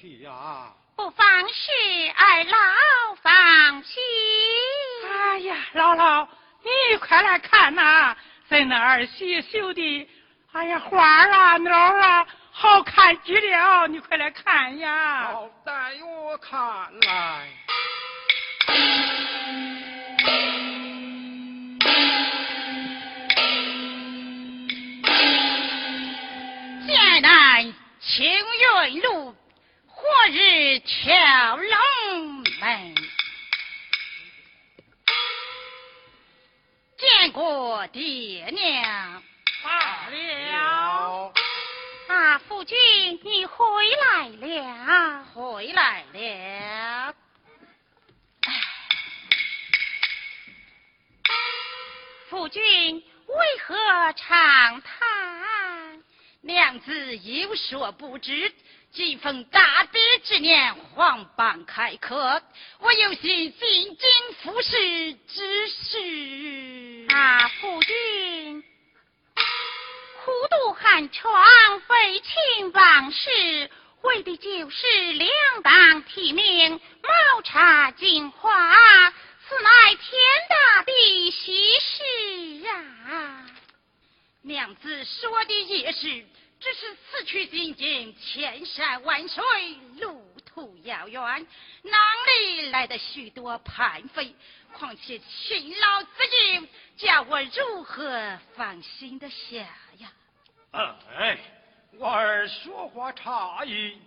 身体呀！不妨事，二老放心。哎呀，姥姥，你快来看呐，咱那儿媳绣的，哎呀，花啊，鸟啊，好看极了，你快来看呀！好，带我看来。剑南青云路，何日敲龙门？见过爹娘。罢了。啊，夫君，你回来了，回来了。夫君为何长叹？娘子有所不知，今逢大比之年，皇榜开科，我有心进京赴试之事。啊，夫君，苦读寒窗，废寝忘食，为的就是两党提名，谋察进化。此乃天大的喜事啊！娘子说的也是，只是此去进京，千山万水，路途遥远，哪里来的许多叛匪？况且勤劳自幼，叫我如何放心的下呀？哎，我儿说话差矣，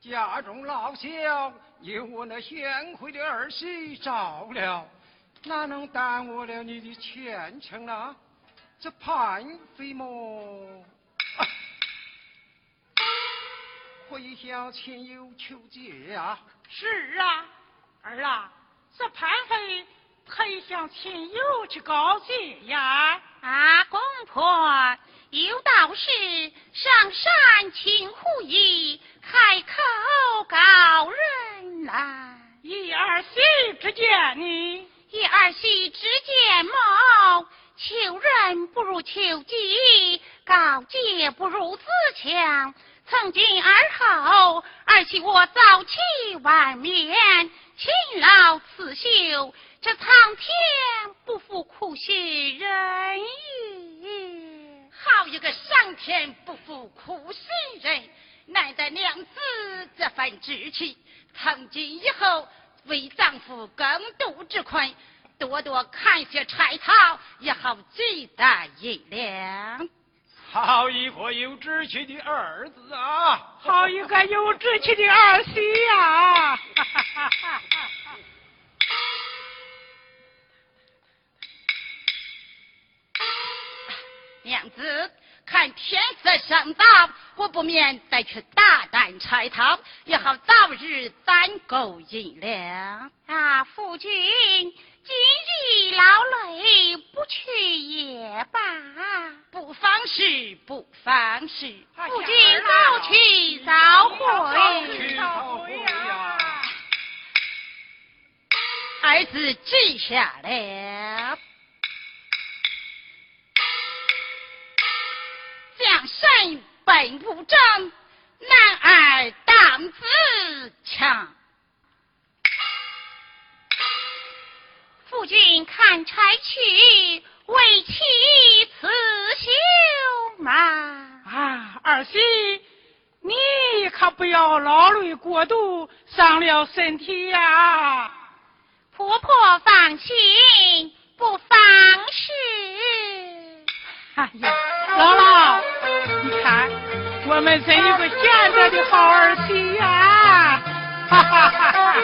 家中老小。有我那贤惠的儿媳照料，哪能耽误了你的前程啊？这叛匪么？会向亲友求借啊？是啊，儿啊，这叛匪忒向亲友去告借呀？啊，公婆有道是上山请护医，开口告人来。一儿媳之见你，一儿媳之见某，求人不如求己，告诫不如自强。从今而后，儿媳我早起晚眠，勤劳刺绣。这苍天不负苦心人也，好一个上天不负苦心人！难得娘子这份志气，从今以后为丈夫耕读之困，多多看些柴草，也好积攒银两。好一个有志气的儿子啊！好一个有志气的儿媳呀！娘子，看天色尚早，我不免再去打担柴草，也好早日攒够银两。啊，夫君，今日劳累，不去也罢。不妨事，不妨事。夫君早去早回。早回呀！儿子记下了。江山本无争，男儿当自强。夫君看差去，为妻辞休嘛。啊，儿媳，你可不要劳累过度，伤了身体呀。婆婆放心，不妨事。哎呀，姥姥。你看，我们真有个贤德的好儿媳呀！哈哈哈哈。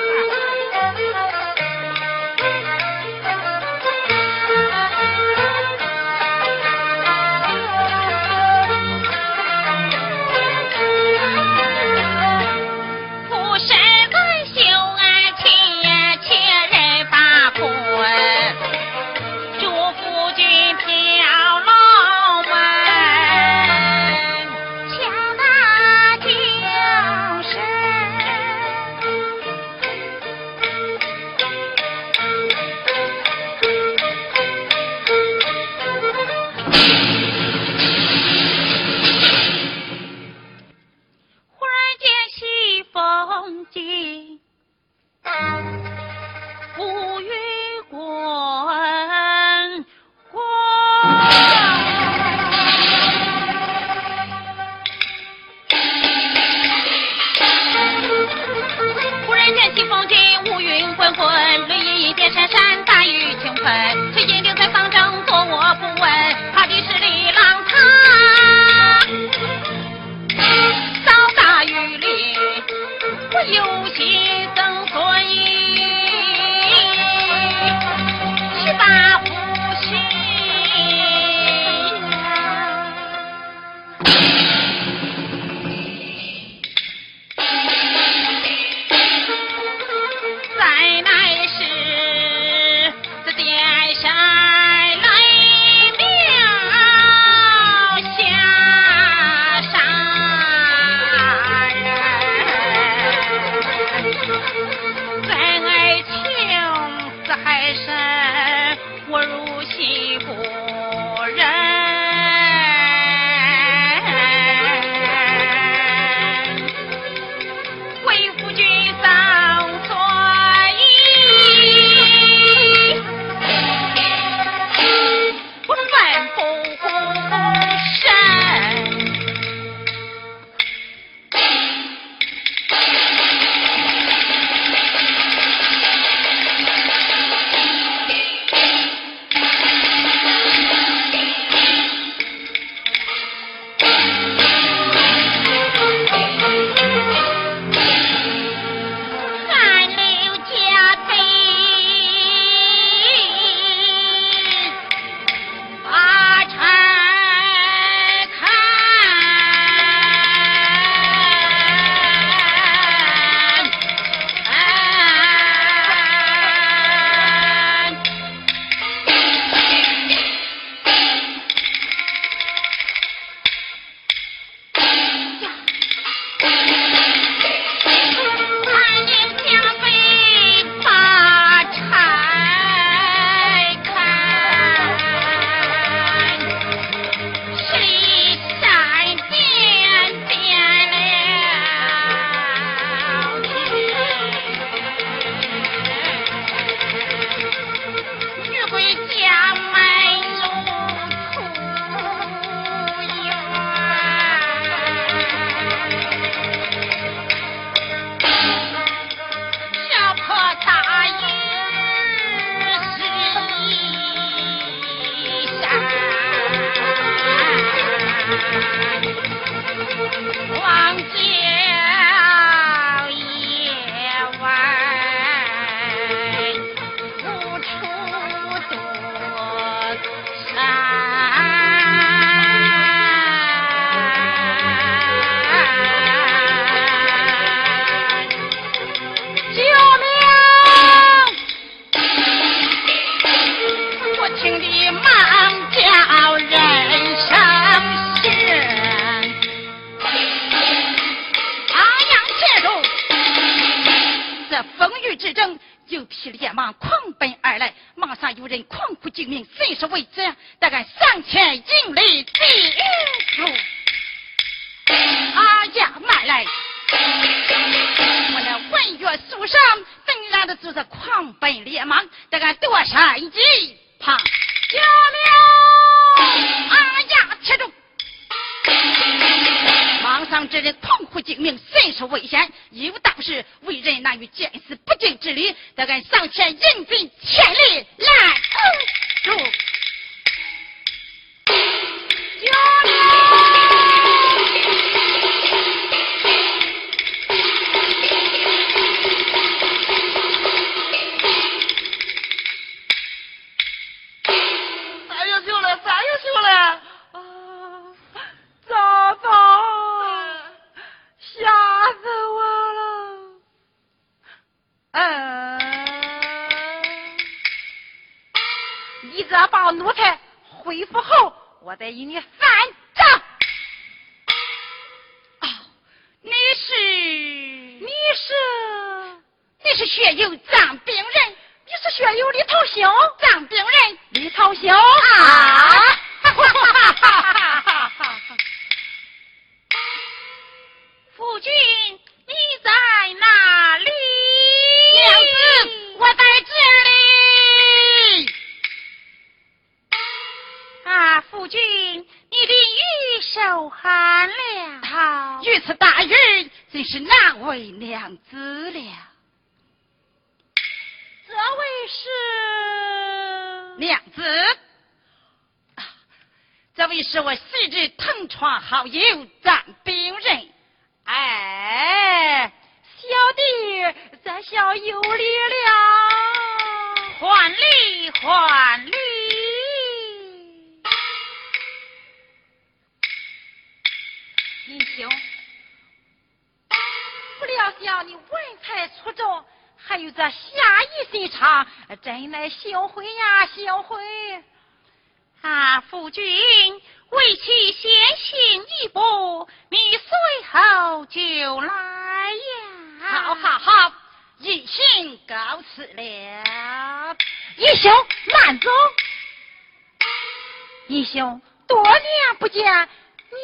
义兄，多年不见，你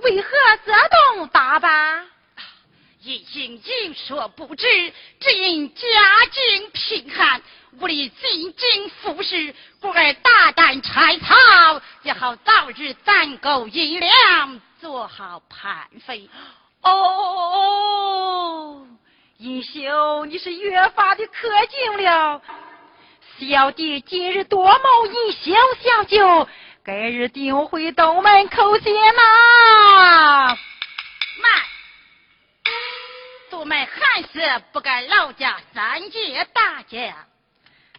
为何这等打扮？义兄应说不知，只因家境贫寒，无力进京服侍，故而大胆拆草，也好早日攒够银两，做好盘费。哦，义兄，你是越发的可敬了。小弟今日多谋一小小酒。该日定会东门口见呐。慢，杜门还是不敢劳驾三界大姐，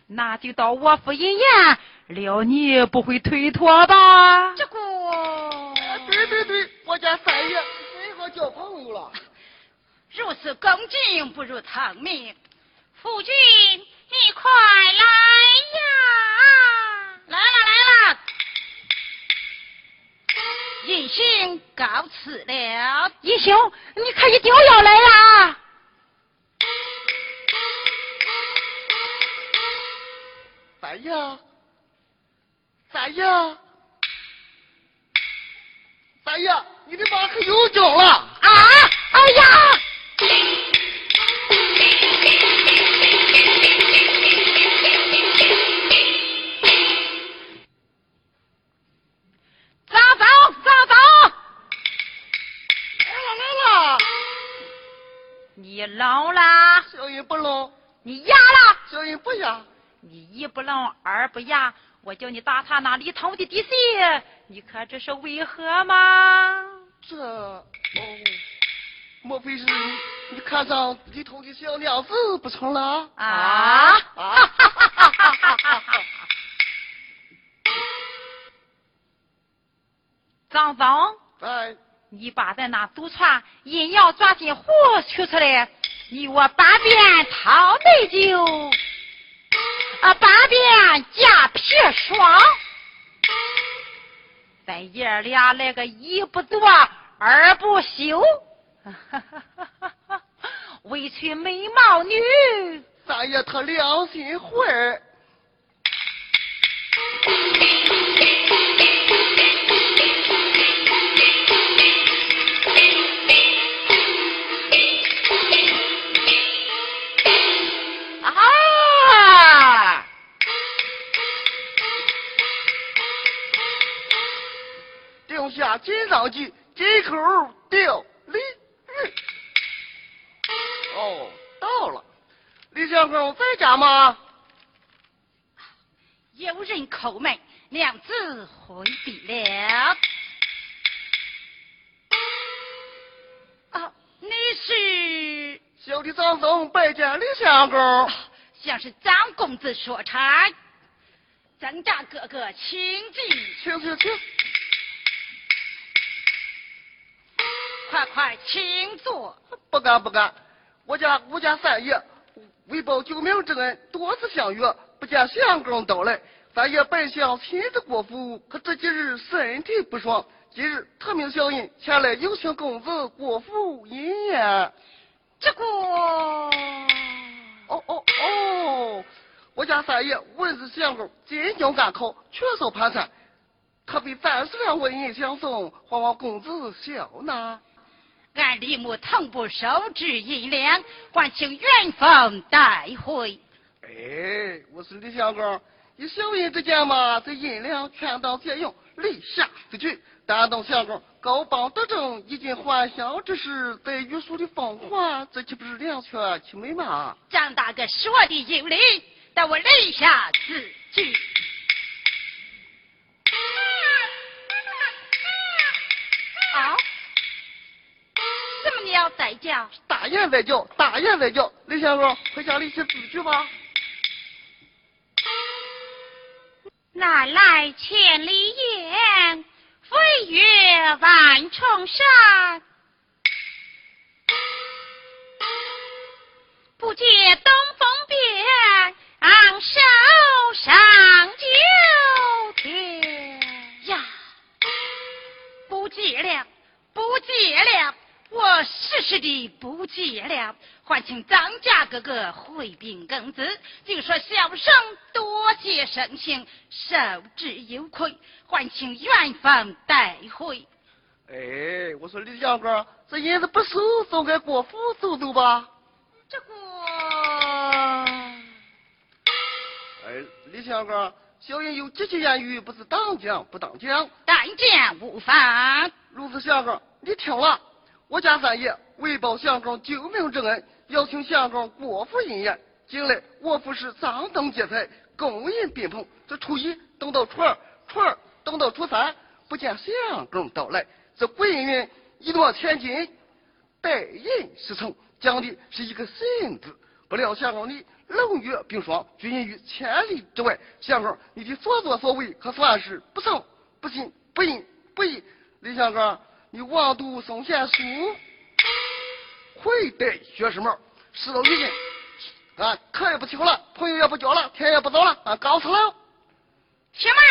那就到我府一言，料你不会推脱吧？这个，对对对，我家三爷最好交朋友了。如此恭敬，不如逃命。夫君。你快来呀！来来来义兄告辞了。英雄，你可一定要来呀！三爷，三爷，三爷，你的马可又交了啊！哎呀！啦？小音不聋。你哑了？小音不哑。你一不聋，二不哑，我叫你打他那里头的底细，你可这是为何吗？这哦，莫非是你看上里头的小娘子不成了？啊！啊！张总，哎，你把咱那祖传阴阳抓心壶取出来，你我八遍讨内酒，啊，八遍加砒霜，咱爷俩来个一不做二不休，为娶美貌女。咱也他良心会。下金上计，金口调李日。哦，到了，李相公在家吗？有人叩门，娘子回避了。啊，你是？小弟张松拜见李相公。像是张公子说差，张家哥哥请进，请请请，快快请坐。不敢不敢，我家吴家三爷为报救命之恩，多次相约，不见相公到来。三爷本想亲自过府，可这几日身体不爽，今日特命小人前来有请公子过府饮宴。这个，哦哦哦！我家三爷文字相公，进京赶考，全收盘缠，特别暂时两文银相送，还望公子笑纳。俺李母同不收之银两，还请元丰带回。哎，我是李相公，你小人之见嘛，这银两全当借用，立下此举。但等相公高榜得正，衣锦还乡之时，在玉树的风华，这岂不是两全其美吗？张大哥说的有理，但我立下此据。要再叫？大雁在叫，大雁在叫。李相公，快下立起字去吧。哪来千里雁，飞越万重山？不借东风便，昂首上九天呀！不借了，不借了，我实实的不见了。还请张家哥哥回禀公子，就说小生多谢盛情，受之有愧，还请元丰带回。哎，我说李相公，这银子不收，送给国府走走吧。这个，哎，李相公，小人有几句言语，不是当讲不当讲。当讲无妨。如此，相公，你听了，我家三爷为报相公救命之恩，邀请相公过府饮宴。近来我府是张灯结彩，恭迎宾朋。这初一等到初二，初二等到初三，不见相公到来。这贵人：一诺千金，待饮十成，讲的是一个信字。不料相公你冷月冰霜，拒人于千里之外。相公你的所作所为，可算是不诚、不信、不义、不义。李相公，你妄读圣贤书，愧对学士帽，事到如今，啊，课也不听了，朋友也不交了，天也不早了，啊，告辞了。且慢，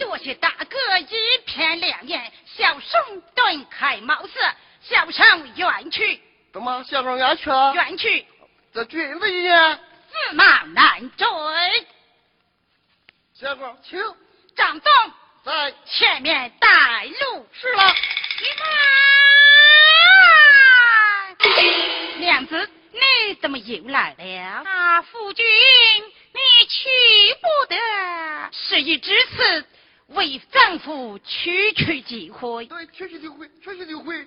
多谢大哥一片良言，小生顿开茅塞，小生远去，怎么，小生远去？啊愿去，这君子一言，驷马难追。相公，请张总，在。前面带路。是了。娘子，你怎么又来了？啊，夫君，你去不得。事已至此，为丈夫区区几回。对，区区就会，区区就回。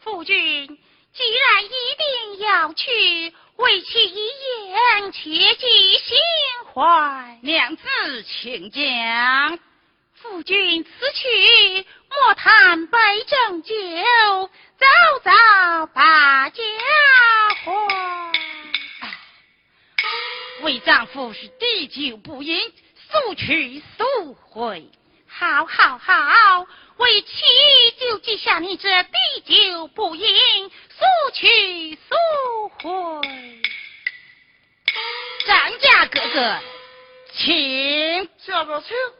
夫君，既然一定要去，为其一言，切记心怀。娘子，请讲。夫君此去莫谈杯正酒，早早把家还。为丈夫是滴酒不饮，速去速回。好，好，好，为妻就记下你这滴酒不饮，速去速回。张家哥哥，请，下边请。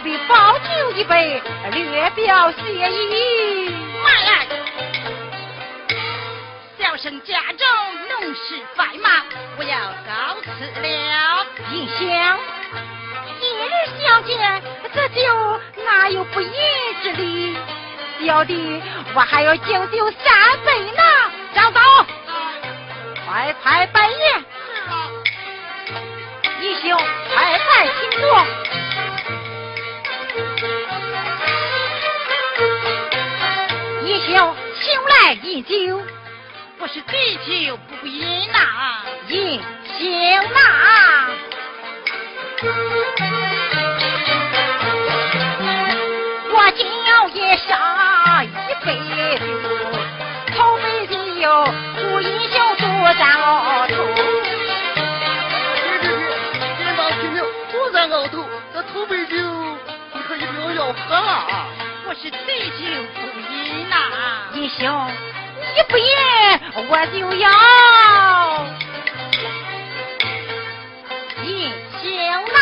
差比包酒一杯，略表谢意。慢来。小生家中农事繁忙，我要告辞了。银香，今日相见，这酒哪有不饮之理？小弟我还要敬酒三杯呢。张总，快快拜宴。是啊。义兄，快快请坐。义兄，请来饮酒。不是滴酒不饮呐，饮行呐。我今要一上一杯酒，头杯酒，祝英雄多占鳌头。别别别，别忙听命，多占鳌头，这头杯酒你可一定要喝啊！我是滴酒不饮呐，英雄。你不饮，我就要饮行呐。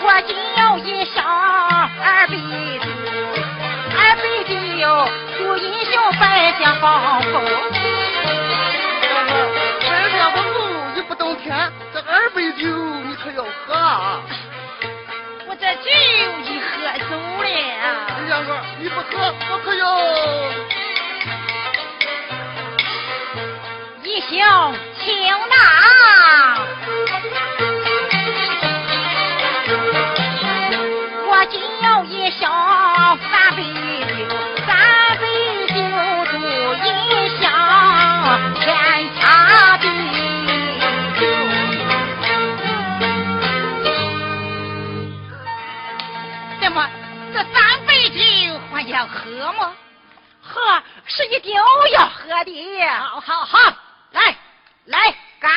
我今要饮上二杯酒，二杯酒祝英雄百家丰富。百家丰富，你不懂天，这二杯酒你可要喝啊！这酒已喝足了，李相公，你不喝，我可要。义兄，请拿。我今要一箱三杯酒，三杯酒祝银香要喝吗？喝是一定要喝的。好，好，好，来，来，干！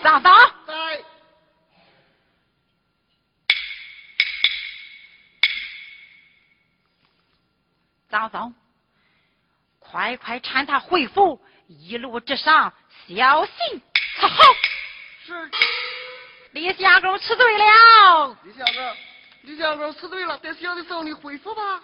张导，在。张松，快快搀他回府，一路之上小心伺候。是。李相公吃醉了。李相公，李相公吃醉了，得小的送你回府吧。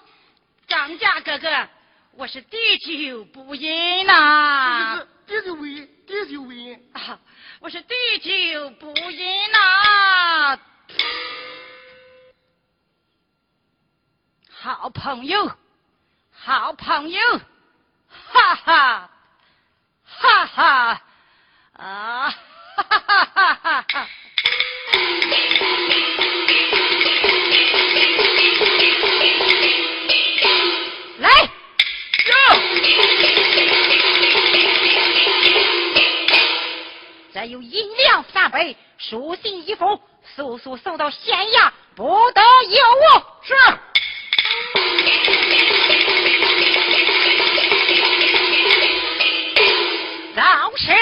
张家哥哥，我是滴酒不饮呐。滴酒不饮，滴酒不饮。啊，我是滴酒不饮呐。好朋友，好朋友，哈哈，哈哈，啊，哈哈哈哈哈哈。来，哟，再有银两三百，书信一封，速速送到县衙，不得有误。是。早是，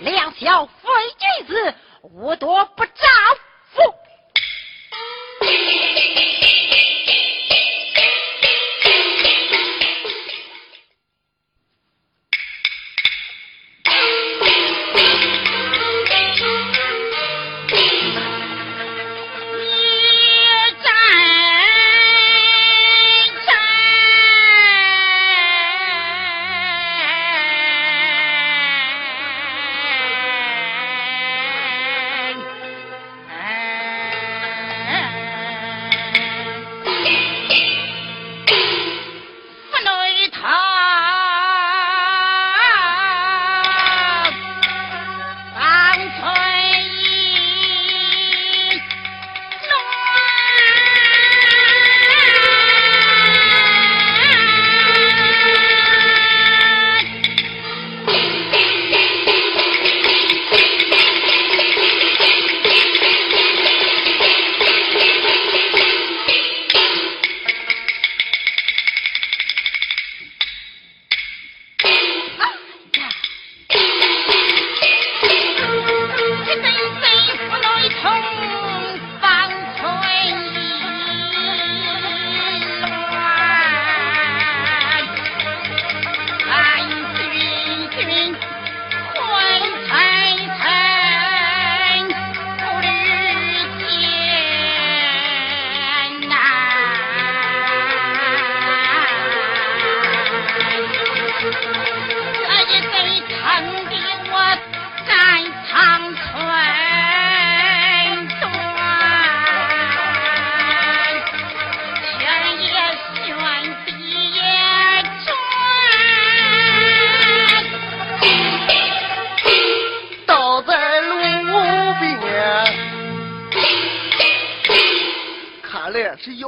两小非君子，无多不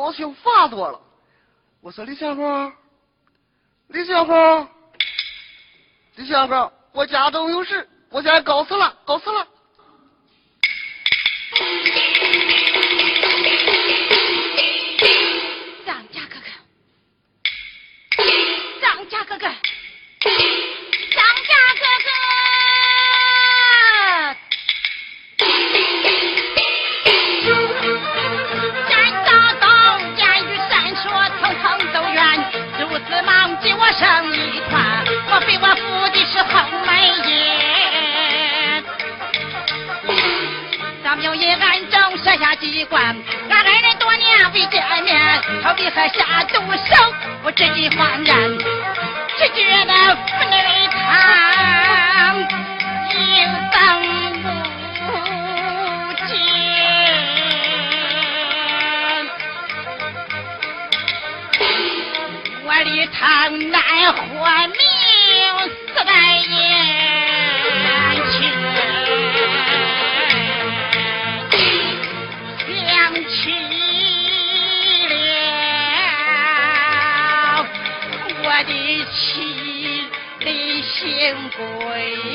高兴发作了。我说：“李小凤，李小凤，李小凤，我家中有事，我现在告辞了，告辞了。”阁下机关，俺二人多年未见面，他为何下毒手？我这几恍然，只觉得腹内疼，又登不起。我哩疼难活命，四百夜。李新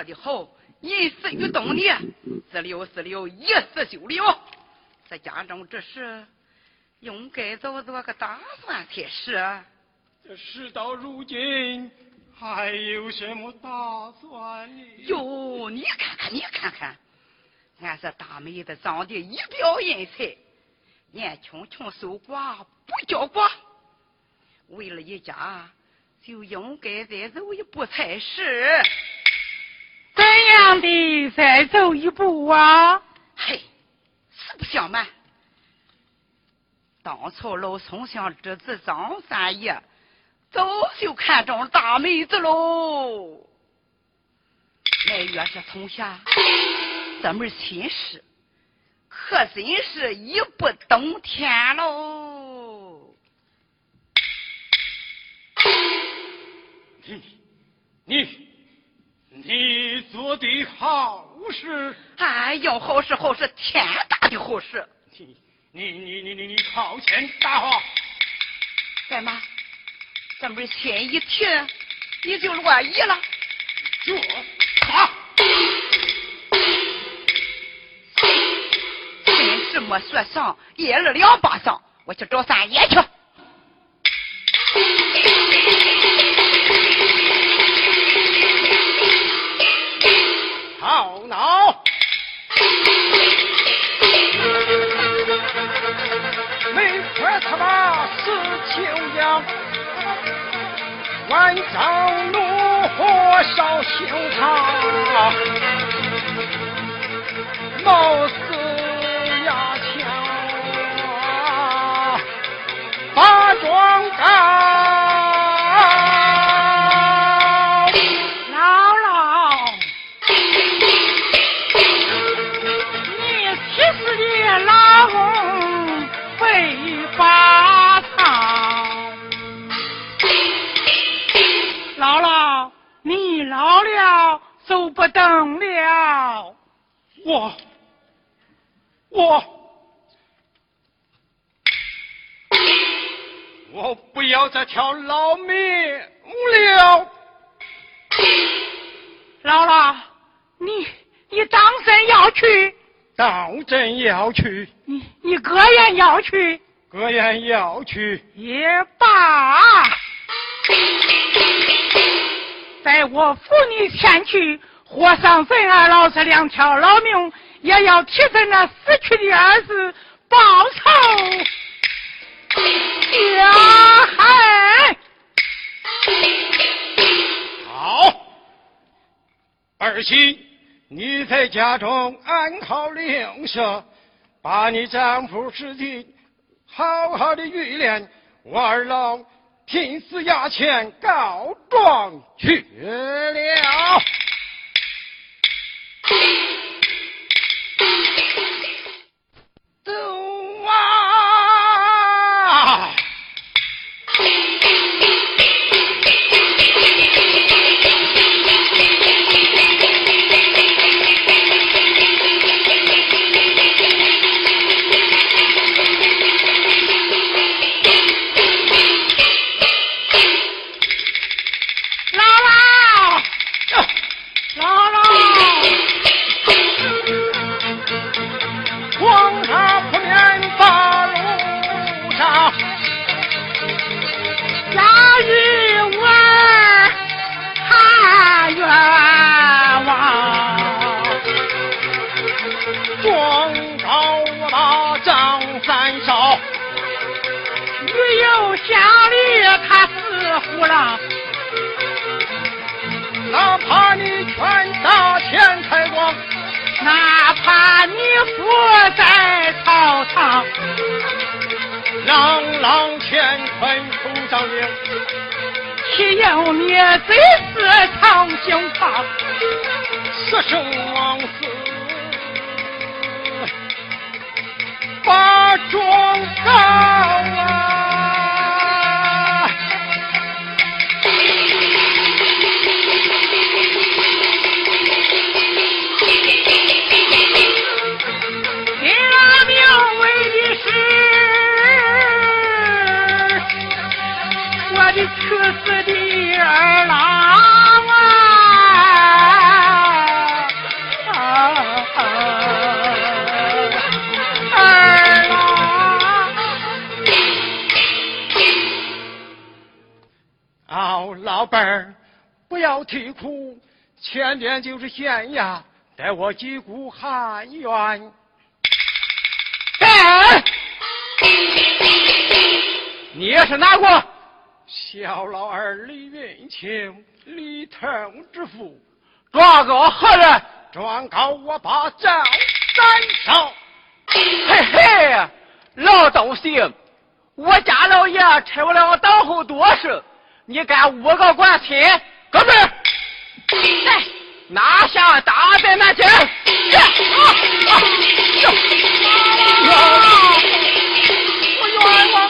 说的好，一死于冬里，自了自了，一死就了。这家中之事，应该早做个打算才是。这事到如今，还有什么打算呢？哟，你看看，你看看，俺这大妹子长得一表人才，年轻轻守寡不叫寡，为了一家，就应该再走一步才是。怎样的再走一步啊？嘿，实不相瞒，当初老丞相之子张三爷早就看中大妹子喽。那月是从下这门亲事，可真是一步登天喽。你，你。你做的好事，哎呦，好事好事，天大的好事！你你你你你你靠前打话，干嘛？这不是心一停，你就落意了？这啊！凭什么说上一二两巴掌？我去找三爷去。万丈怒火烧心肠，走不动了，我我我不要这条老命了，姥姥，你你当真要去？当真要去？你你哥也要去？哥也要去？也罢。在我扶你前去，和尚坟二老这两条老命，也要替咱那死去的儿子报仇呀！嗨，好，儿媳，你在家中安好灵舍，把你丈夫尸体好好的玉殓，我二老。拼死衙前告状去了。Thank you. 岂有你最是长兴堂，死生枉前边就是县衙，待我击鼓喊冤。哎，你也是哪个？小老二李云清，李腾之父，状告何人？状告我把赵三少。嘿嘿，老东西，我家老爷差我了等候多时。你敢五个官亲，哥们儿，拿下大寨南京！啊啊！我冤枉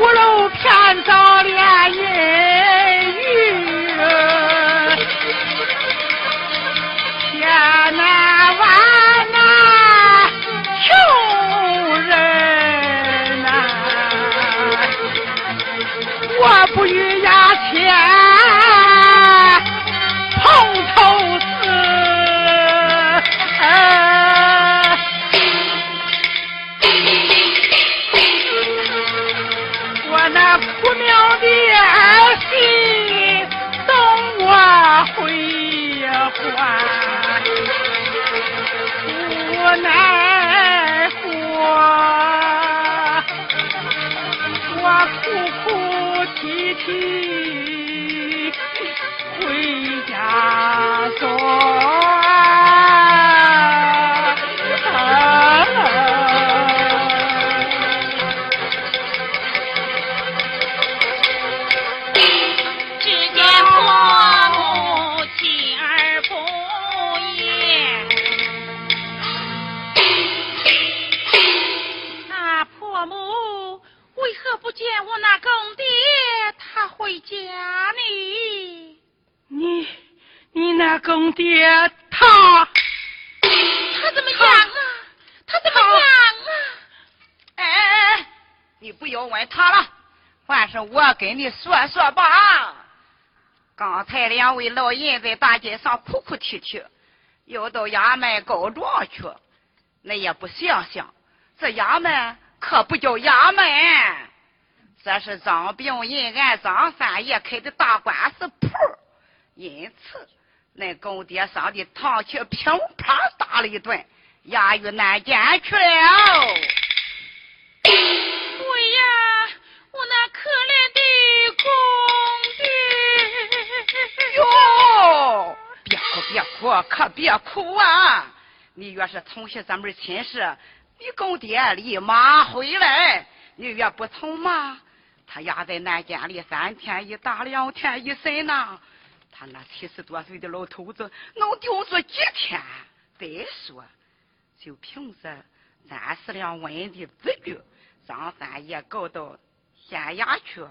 五楼偏遭连阴去。跟你说说吧。刚才两位老人在大街上哭哭啼啼，要到衙门告状去，那也不想想，这衙门可不叫衙门，这是张病人俺张三爷开的大官司铺，因此。那公爹上的堂去乒乓打了一顿，押于南监去了。对呀，我那可怜的公爹。哟，可别哭，可别哭啊！你越是同学咱们亲事，你公爹立马回来。你越不从嘛，他压在南监里三天一打，两天一审呢。他那七十多岁的老头子能顶住几天？再说，就凭着三十两文的子据，张三爷告到县衙去，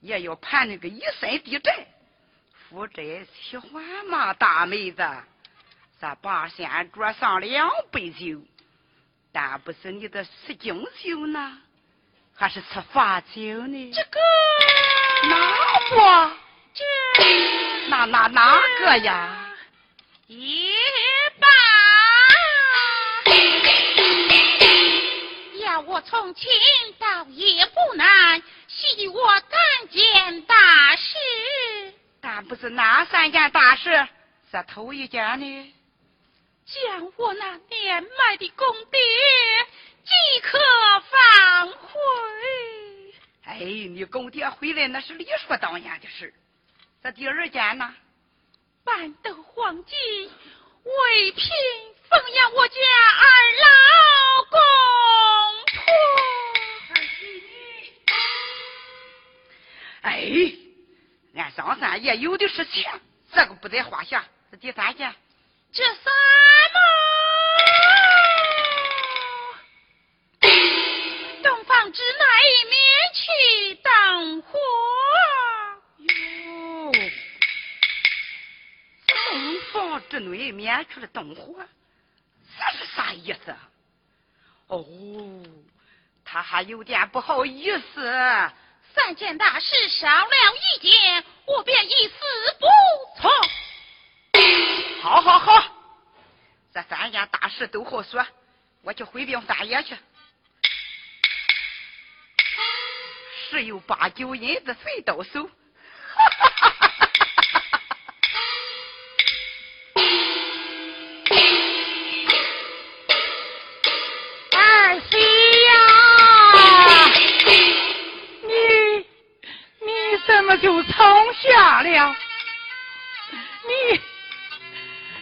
也要判那个一身的债，负债齐还嘛？大妹子，这八仙桌上两杯酒，但不是你的吃精酒呢，还是吃罚酒呢？这个哪不？哪哪哪个呀？一把要我从轻到也不难，系我干件大事。但不是哪三件大事？这头一件呢？将我那年迈的公爹即刻放回。哎，你公爹回来那是理所当然的事。这第二件呢？半斗黄金，为聘奉养我家二老公婆。哎，俺张三爷有的是钱，这个不在话下。这第三件，这什么？东方之内免去灯火。之内免去了灯火，这是啥意思？哦，他还有点不好意思。三件大事少了一件，我便一死不从。好好好，这三件大事都好说，我去回禀三爷去。十有八九银子随到手。了？你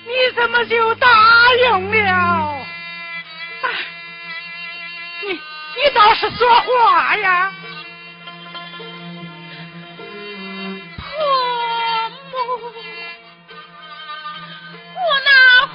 你怎么就答应了？你你倒是说话呀！婆婆，我那苦